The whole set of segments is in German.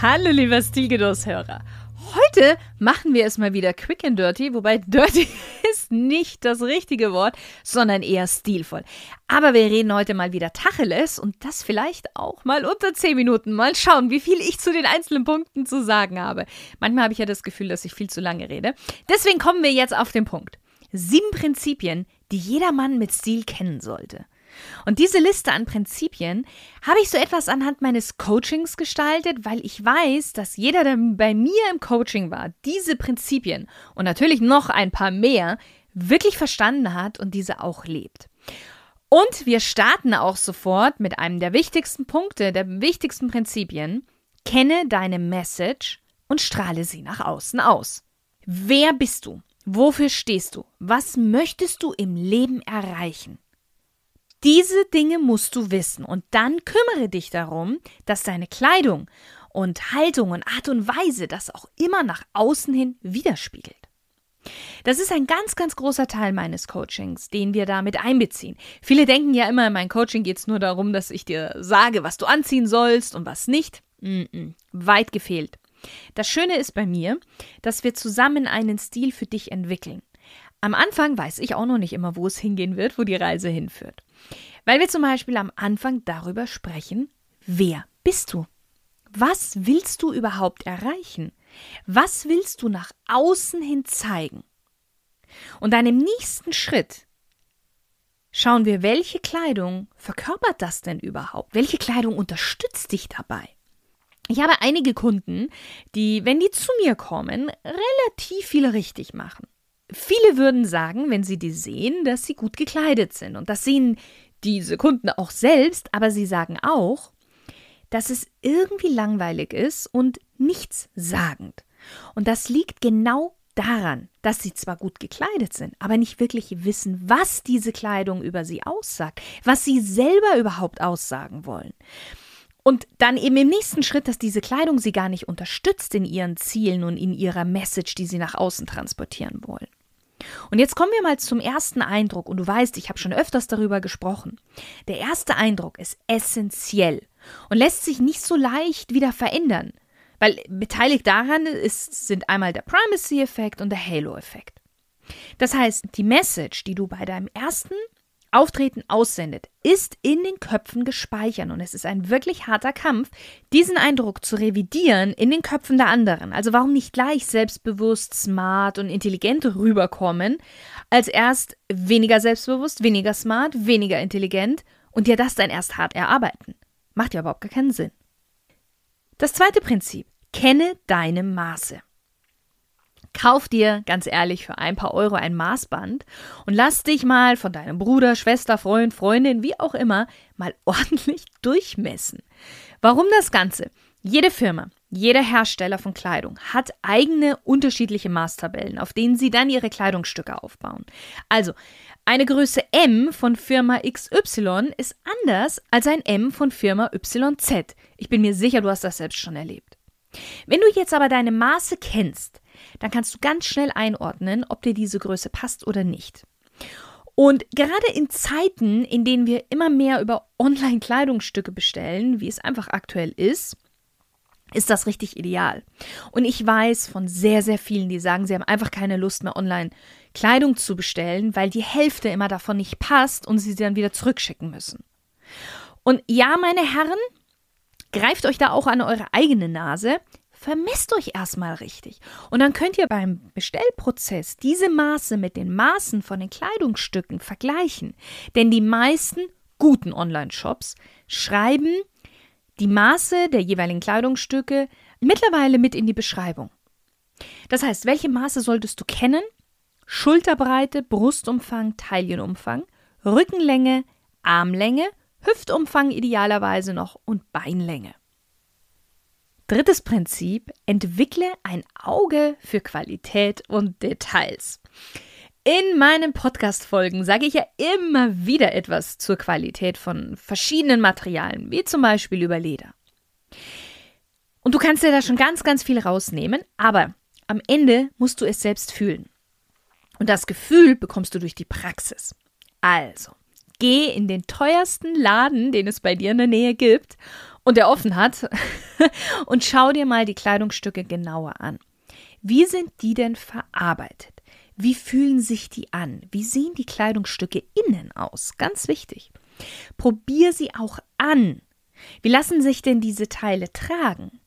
Hallo lieber Stilgenusshörer. Heute machen wir es mal wieder quick and dirty, wobei dirty ist nicht das richtige Wort, sondern eher stilvoll. Aber wir reden heute mal wieder Tacheles und das vielleicht auch mal unter 10 Minuten. Mal schauen, wie viel ich zu den einzelnen Punkten zu sagen habe. Manchmal habe ich ja das Gefühl, dass ich viel zu lange rede. Deswegen kommen wir jetzt auf den Punkt. Sieben Prinzipien, die jeder Mann mit Stil kennen sollte. Und diese Liste an Prinzipien habe ich so etwas anhand meines Coachings gestaltet, weil ich weiß, dass jeder, der bei mir im Coaching war, diese Prinzipien und natürlich noch ein paar mehr wirklich verstanden hat und diese auch lebt. Und wir starten auch sofort mit einem der wichtigsten Punkte, der wichtigsten Prinzipien. Kenne deine Message und strahle sie nach außen aus. Wer bist du? Wofür stehst du? Was möchtest du im Leben erreichen? Diese Dinge musst du wissen und dann kümmere dich darum, dass deine Kleidung und Haltung und Art und Weise das auch immer nach außen hin widerspiegelt. Das ist ein ganz, ganz großer Teil meines Coachings, den wir damit einbeziehen. Viele denken ja immer, in meinem Coaching geht es nur darum, dass ich dir sage, was du anziehen sollst und was nicht. Mm -mm, weit gefehlt. Das Schöne ist bei mir, dass wir zusammen einen Stil für dich entwickeln. Am Anfang weiß ich auch noch nicht immer, wo es hingehen wird, wo die Reise hinführt. Weil wir zum Beispiel am Anfang darüber sprechen, wer bist du? Was willst du überhaupt erreichen? Was willst du nach außen hin zeigen? Und dann im nächsten Schritt schauen wir, welche Kleidung verkörpert das denn überhaupt? Welche Kleidung unterstützt dich dabei? Ich habe einige Kunden, die, wenn die zu mir kommen, relativ viel richtig machen. Viele würden sagen, wenn sie die sehen, dass sie gut gekleidet sind. Und das sehen diese Kunden auch selbst, aber sie sagen auch, dass es irgendwie langweilig ist und nichtssagend. Und das liegt genau daran, dass sie zwar gut gekleidet sind, aber nicht wirklich wissen, was diese Kleidung über sie aussagt, was sie selber überhaupt aussagen wollen. Und dann eben im nächsten Schritt, dass diese Kleidung sie gar nicht unterstützt in ihren Zielen und in ihrer Message, die sie nach außen transportieren wollen. Und jetzt kommen wir mal zum ersten Eindruck. Und du weißt, ich habe schon öfters darüber gesprochen. Der erste Eindruck ist essentiell und lässt sich nicht so leicht wieder verändern. Weil beteiligt daran ist, sind einmal der Primacy-Effekt und der Halo-Effekt. Das heißt, die Message, die du bei deinem ersten Auftreten aussendet, ist in den Köpfen gespeichert und es ist ein wirklich harter Kampf, diesen Eindruck zu revidieren in den Köpfen der anderen. Also warum nicht gleich selbstbewusst, smart und intelligent rüberkommen, als erst weniger selbstbewusst, weniger smart, weniger intelligent und dir das dann erst hart erarbeiten. Macht ja überhaupt gar keinen Sinn. Das zweite Prinzip, kenne deine Maße. Kauf dir, ganz ehrlich, für ein paar Euro ein Maßband und lass dich mal von deinem Bruder, Schwester, Freund, Freundin, wie auch immer, mal ordentlich durchmessen. Warum das Ganze? Jede Firma, jeder Hersteller von Kleidung hat eigene unterschiedliche Maßtabellen, auf denen sie dann ihre Kleidungsstücke aufbauen. Also, eine Größe M von Firma XY ist anders als ein M von Firma YZ. Ich bin mir sicher, du hast das selbst schon erlebt. Wenn du jetzt aber deine Maße kennst, dann kannst du ganz schnell einordnen, ob dir diese Größe passt oder nicht. Und gerade in Zeiten, in denen wir immer mehr über Online-Kleidungsstücke bestellen, wie es einfach aktuell ist, ist das richtig ideal. Und ich weiß von sehr, sehr vielen, die sagen, sie haben einfach keine Lust mehr online Kleidung zu bestellen, weil die Hälfte immer davon nicht passt und sie sie dann wieder zurückschicken müssen. Und ja, meine Herren, greift euch da auch an eure eigene Nase vermisst euch erstmal richtig. Und dann könnt ihr beim Bestellprozess diese Maße mit den Maßen von den Kleidungsstücken vergleichen. Denn die meisten guten Online-Shops schreiben die Maße der jeweiligen Kleidungsstücke mittlerweile mit in die Beschreibung. Das heißt, welche Maße solltest du kennen? Schulterbreite, Brustumfang, Taillenumfang, Rückenlänge, Armlänge, Hüftumfang idealerweise noch und Beinlänge. Drittes Prinzip, entwickle ein Auge für Qualität und Details. In meinen Podcast-Folgen sage ich ja immer wieder etwas zur Qualität von verschiedenen Materialien, wie zum Beispiel über Leder. Und du kannst dir da schon ganz, ganz viel rausnehmen, aber am Ende musst du es selbst fühlen. Und das Gefühl bekommst du durch die Praxis. Also, geh in den teuersten Laden, den es bei dir in der Nähe gibt und der offen hat, und schau dir mal die Kleidungsstücke genauer an. Wie sind die denn verarbeitet? Wie fühlen sich die an? Wie sehen die Kleidungsstücke innen aus? Ganz wichtig. Probier sie auch an. Wie lassen sich denn diese Teile tragen?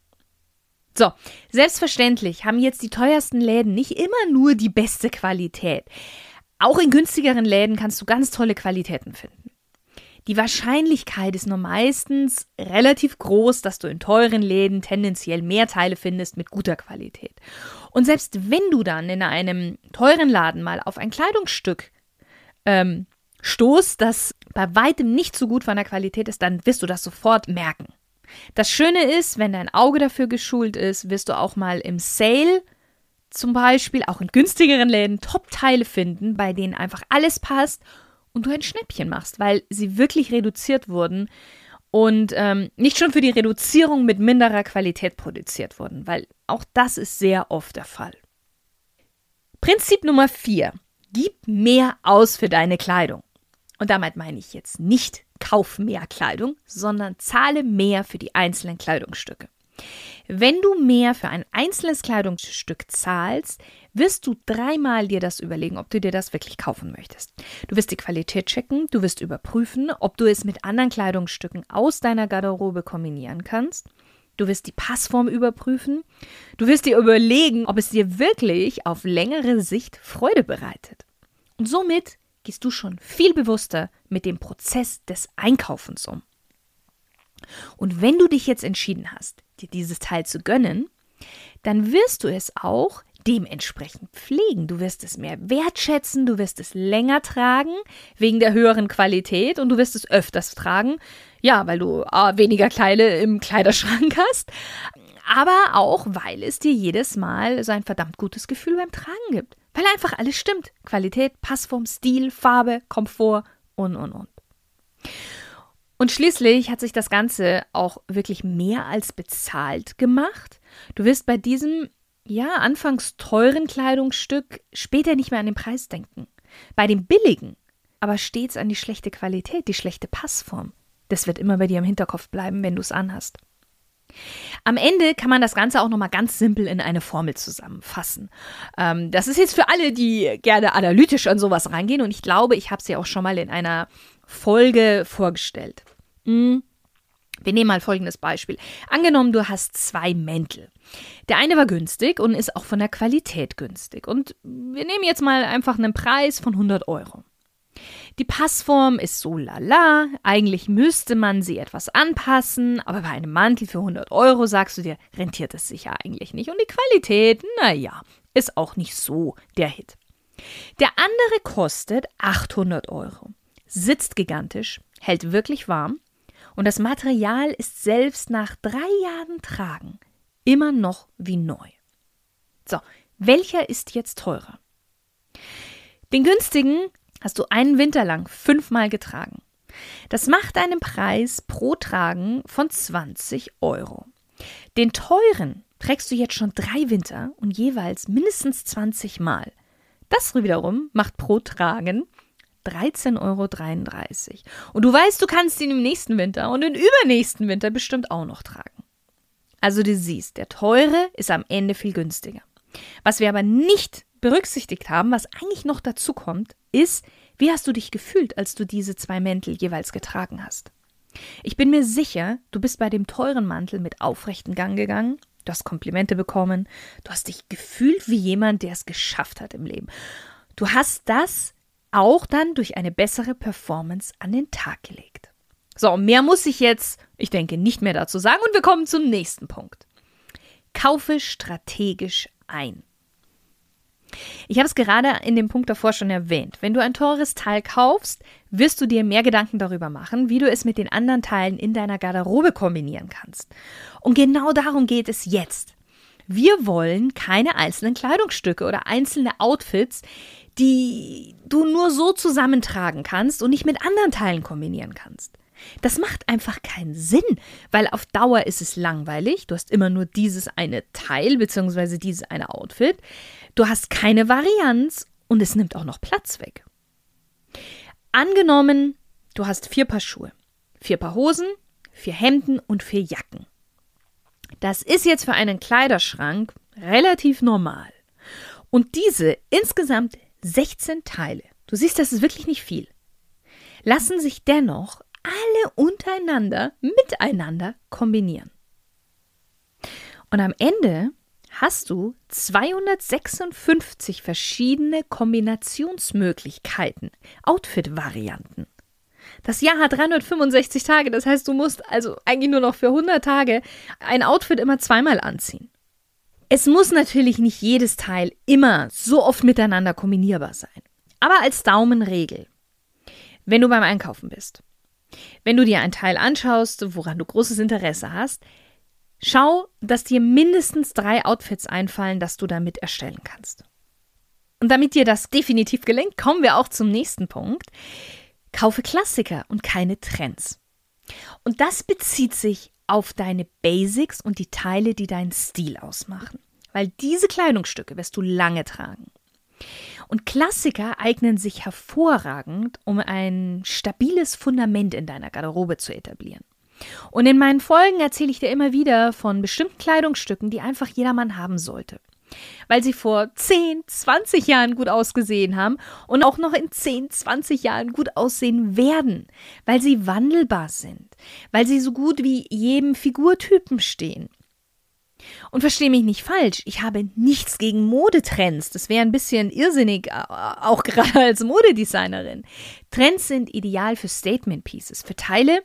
So, selbstverständlich haben jetzt die teuersten Läden nicht immer nur die beste Qualität. Auch in günstigeren Läden kannst du ganz tolle Qualitäten finden. Die Wahrscheinlichkeit ist nur meistens relativ groß, dass du in teuren Läden tendenziell mehr Teile findest mit guter Qualität. Und selbst wenn du dann in einem teuren Laden mal auf ein Kleidungsstück ähm, stoßt, das bei weitem nicht so gut von der Qualität ist, dann wirst du das sofort merken. Das Schöne ist, wenn dein Auge dafür geschult ist, wirst du auch mal im Sale zum Beispiel, auch in günstigeren Läden, Top-Teile finden, bei denen einfach alles passt und du ein Schnäppchen machst, weil sie wirklich reduziert wurden und ähm, nicht schon für die Reduzierung mit minderer Qualität produziert wurden, weil auch das ist sehr oft der Fall. Prinzip Nummer 4. Gib mehr aus für deine Kleidung. Und damit meine ich jetzt nicht kauf mehr Kleidung, sondern zahle mehr für die einzelnen Kleidungsstücke. Wenn du mehr für ein einzelnes Kleidungsstück zahlst, wirst du dreimal dir das überlegen, ob du dir das wirklich kaufen möchtest. Du wirst die Qualität checken, du wirst überprüfen, ob du es mit anderen Kleidungsstücken aus deiner Garderobe kombinieren kannst. Du wirst die Passform überprüfen. Du wirst dir überlegen, ob es dir wirklich auf längere Sicht Freude bereitet. Und somit gehst du schon viel bewusster mit dem Prozess des Einkaufens um. Und wenn du dich jetzt entschieden hast, dir dieses Teil zu gönnen, dann wirst du es auch dementsprechend pflegen. Du wirst es mehr wertschätzen, du wirst es länger tragen, wegen der höheren Qualität und du wirst es öfters tragen, ja, weil du äh, weniger Kleide im Kleiderschrank hast, aber auch, weil es dir jedes Mal so ein verdammt gutes Gefühl beim Tragen gibt. Weil einfach alles stimmt. Qualität, Passform, Stil, Farbe, Komfort und, und, und. Und schließlich hat sich das Ganze auch wirklich mehr als bezahlt gemacht. Du wirst bei diesem, ja, anfangs teuren Kleidungsstück später nicht mehr an den Preis denken. Bei dem billigen, aber stets an die schlechte Qualität, die schlechte Passform. Das wird immer bei dir im Hinterkopf bleiben, wenn du es anhast. Am Ende kann man das Ganze auch nochmal ganz simpel in eine Formel zusammenfassen. Ähm, das ist jetzt für alle, die gerne analytisch an sowas reingehen und ich glaube, ich habe es ja auch schon mal in einer Folge vorgestellt. Hm. Wir nehmen mal folgendes Beispiel. Angenommen, du hast zwei Mäntel. Der eine war günstig und ist auch von der Qualität günstig. Und wir nehmen jetzt mal einfach einen Preis von 100 Euro. Die Passform ist so lala. Eigentlich müsste man sie etwas anpassen, aber bei einem Mantel für 100 Euro sagst du dir, rentiert es sich ja eigentlich nicht. Und die Qualität, naja, ist auch nicht so der Hit. Der andere kostet 800 Euro, sitzt gigantisch, hält wirklich warm und das Material ist selbst nach drei Jahren Tragen immer noch wie neu. So, welcher ist jetzt teurer? Den günstigen hast du einen Winter lang fünfmal getragen. Das macht einen Preis pro Tragen von 20 Euro. Den teuren trägst du jetzt schon drei Winter und jeweils mindestens 20 Mal. Das wiederum macht pro Tragen 13,33 Euro. Und du weißt, du kannst ihn im nächsten Winter und im übernächsten Winter bestimmt auch noch tragen. Also du siehst, der teure ist am Ende viel günstiger. Was wir aber nicht berücksichtigt haben, was eigentlich noch dazu kommt, ist, wie hast du dich gefühlt, als du diese zwei Mäntel jeweils getragen hast? Ich bin mir sicher, du bist bei dem teuren Mantel mit aufrechten Gang gegangen, du hast Komplimente bekommen, du hast dich gefühlt wie jemand, der es geschafft hat im Leben. Du hast das auch dann durch eine bessere Performance an den Tag gelegt. So, mehr muss ich jetzt, ich denke, nicht mehr dazu sagen und wir kommen zum nächsten Punkt. Kaufe strategisch ein. Ich habe es gerade in dem Punkt davor schon erwähnt. Wenn du ein teures Teil kaufst, wirst du dir mehr Gedanken darüber machen, wie du es mit den anderen Teilen in deiner Garderobe kombinieren kannst. Und genau darum geht es jetzt. Wir wollen keine einzelnen Kleidungsstücke oder einzelne Outfits, die du nur so zusammentragen kannst und nicht mit anderen Teilen kombinieren kannst. Das macht einfach keinen Sinn, weil auf Dauer ist es langweilig. Du hast immer nur dieses eine Teil bzw. dieses eine Outfit. Du hast keine Varianz und es nimmt auch noch Platz weg. Angenommen, du hast vier Paar Schuhe, vier Paar Hosen, vier Hemden und vier Jacken. Das ist jetzt für einen Kleiderschrank relativ normal. Und diese insgesamt 16 Teile, du siehst, das ist wirklich nicht viel, lassen sich dennoch alle untereinander, miteinander kombinieren. Und am Ende hast du 256 verschiedene Kombinationsmöglichkeiten, Outfit-Varianten. Das Jahr hat 365 Tage, das heißt, du musst also eigentlich nur noch für 100 Tage ein Outfit immer zweimal anziehen. Es muss natürlich nicht jedes Teil immer so oft miteinander kombinierbar sein. Aber als Daumenregel, wenn du beim Einkaufen bist, wenn du dir ein Teil anschaust, woran du großes Interesse hast, schau, dass dir mindestens drei Outfits einfallen, das du damit erstellen kannst. Und damit dir das definitiv gelingt, kommen wir auch zum nächsten Punkt. Kaufe Klassiker und keine Trends. Und das bezieht sich auf deine Basics und die Teile, die deinen Stil ausmachen. Weil diese Kleidungsstücke wirst du lange tragen. Und Klassiker eignen sich hervorragend, um ein stabiles Fundament in deiner Garderobe zu etablieren. Und in meinen Folgen erzähle ich dir immer wieder von bestimmten Kleidungsstücken, die einfach jedermann haben sollte weil sie vor 10, 20 Jahren gut ausgesehen haben und auch noch in 10, 20 Jahren gut aussehen werden, weil sie wandelbar sind, weil sie so gut wie jedem Figurtypen stehen. Und verstehe mich nicht falsch, ich habe nichts gegen Modetrends. Das wäre ein bisschen irrsinnig, äh, auch gerade als Modedesignerin. Trends sind ideal für Statement Pieces, für Teile,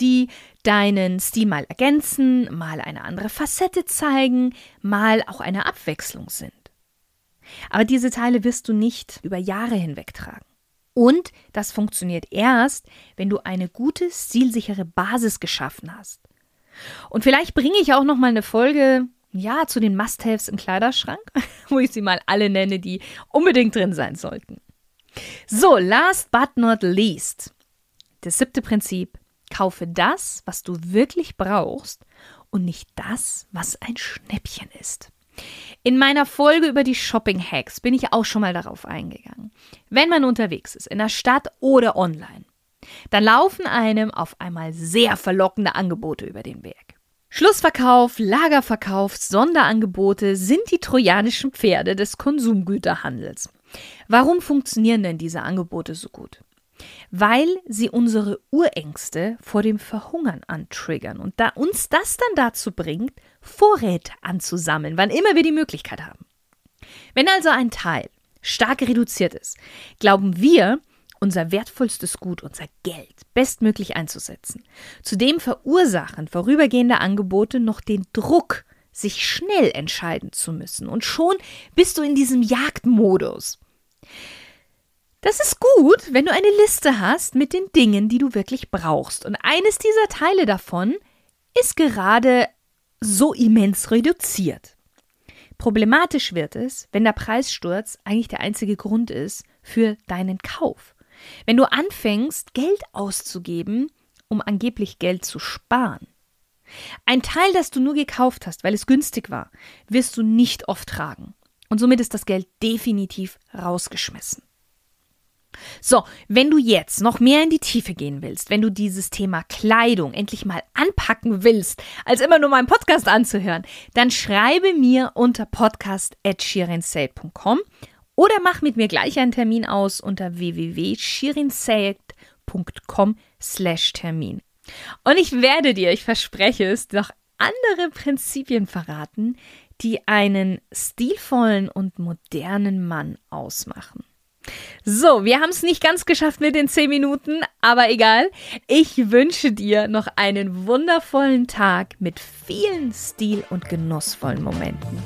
die deinen Stil mal ergänzen, mal eine andere Facette zeigen, mal auch eine Abwechslung sind. Aber diese Teile wirst du nicht über Jahre hinweg tragen. Und das funktioniert erst, wenn du eine gute, stilsichere Basis geschaffen hast. Und vielleicht bringe ich auch noch mal eine Folge ja zu den Must-haves im Kleiderschrank, wo ich sie mal alle nenne, die unbedingt drin sein sollten. So, last but not least. Das siebte Prinzip, Kaufe das, was du wirklich brauchst und nicht das, was ein Schnäppchen ist. In meiner Folge über die Shopping Hacks bin ich auch schon mal darauf eingegangen. Wenn man unterwegs ist, in der Stadt oder online, dann laufen einem auf einmal sehr verlockende Angebote über den Weg. Schlussverkauf, Lagerverkauf, Sonderangebote sind die trojanischen Pferde des Konsumgüterhandels. Warum funktionieren denn diese Angebote so gut? Weil sie unsere Urängste vor dem Verhungern antriggern und da uns das dann dazu bringt, Vorräte anzusammeln, wann immer wir die Möglichkeit haben. Wenn also ein Teil stark reduziert ist, glauben wir, unser wertvollstes Gut, unser Geld, bestmöglich einzusetzen. Zudem verursachen vorübergehende Angebote noch den Druck, sich schnell entscheiden zu müssen. Und schon bist du in diesem Jagdmodus. Das ist gut, wenn du eine Liste hast mit den Dingen, die du wirklich brauchst. Und eines dieser Teile davon ist gerade so immens reduziert. Problematisch wird es, wenn der Preissturz eigentlich der einzige Grund ist für deinen Kauf. Wenn du anfängst, Geld auszugeben, um angeblich Geld zu sparen. Ein Teil, das du nur gekauft hast, weil es günstig war, wirst du nicht oft tragen. Und somit ist das Geld definitiv rausgeschmissen. So, wenn du jetzt noch mehr in die Tiefe gehen willst, wenn du dieses Thema Kleidung endlich mal anpacken willst, als immer nur meinen Podcast anzuhören, dann schreibe mir unter podcast.shirinsay.com oder mach mit mir gleich einen Termin aus unter www.shirinsay.com slash Termin. Und ich werde dir, ich verspreche es, noch andere Prinzipien verraten, die einen stilvollen und modernen Mann ausmachen. So, wir haben es nicht ganz geschafft mit den 10 Minuten, aber egal. Ich wünsche dir noch einen wundervollen Tag mit vielen stil- und genussvollen Momenten.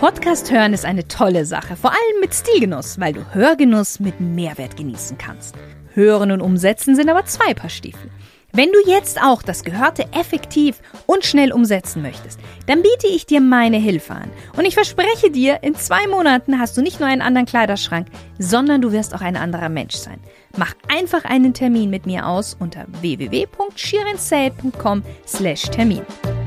Podcast hören ist eine tolle Sache, vor allem mit Stilgenuss, weil du Hörgenuss mit Mehrwert genießen kannst. Hören und umsetzen sind aber zwei Paar Stiefel. Wenn du jetzt auch das Gehörte effektiv und schnell umsetzen möchtest, dann biete ich dir meine Hilfe an. Und ich verspreche dir, in zwei Monaten hast du nicht nur einen anderen Kleiderschrank, sondern du wirst auch ein anderer Mensch sein. Mach einfach einen Termin mit mir aus unter www.shirinsay.com/termin.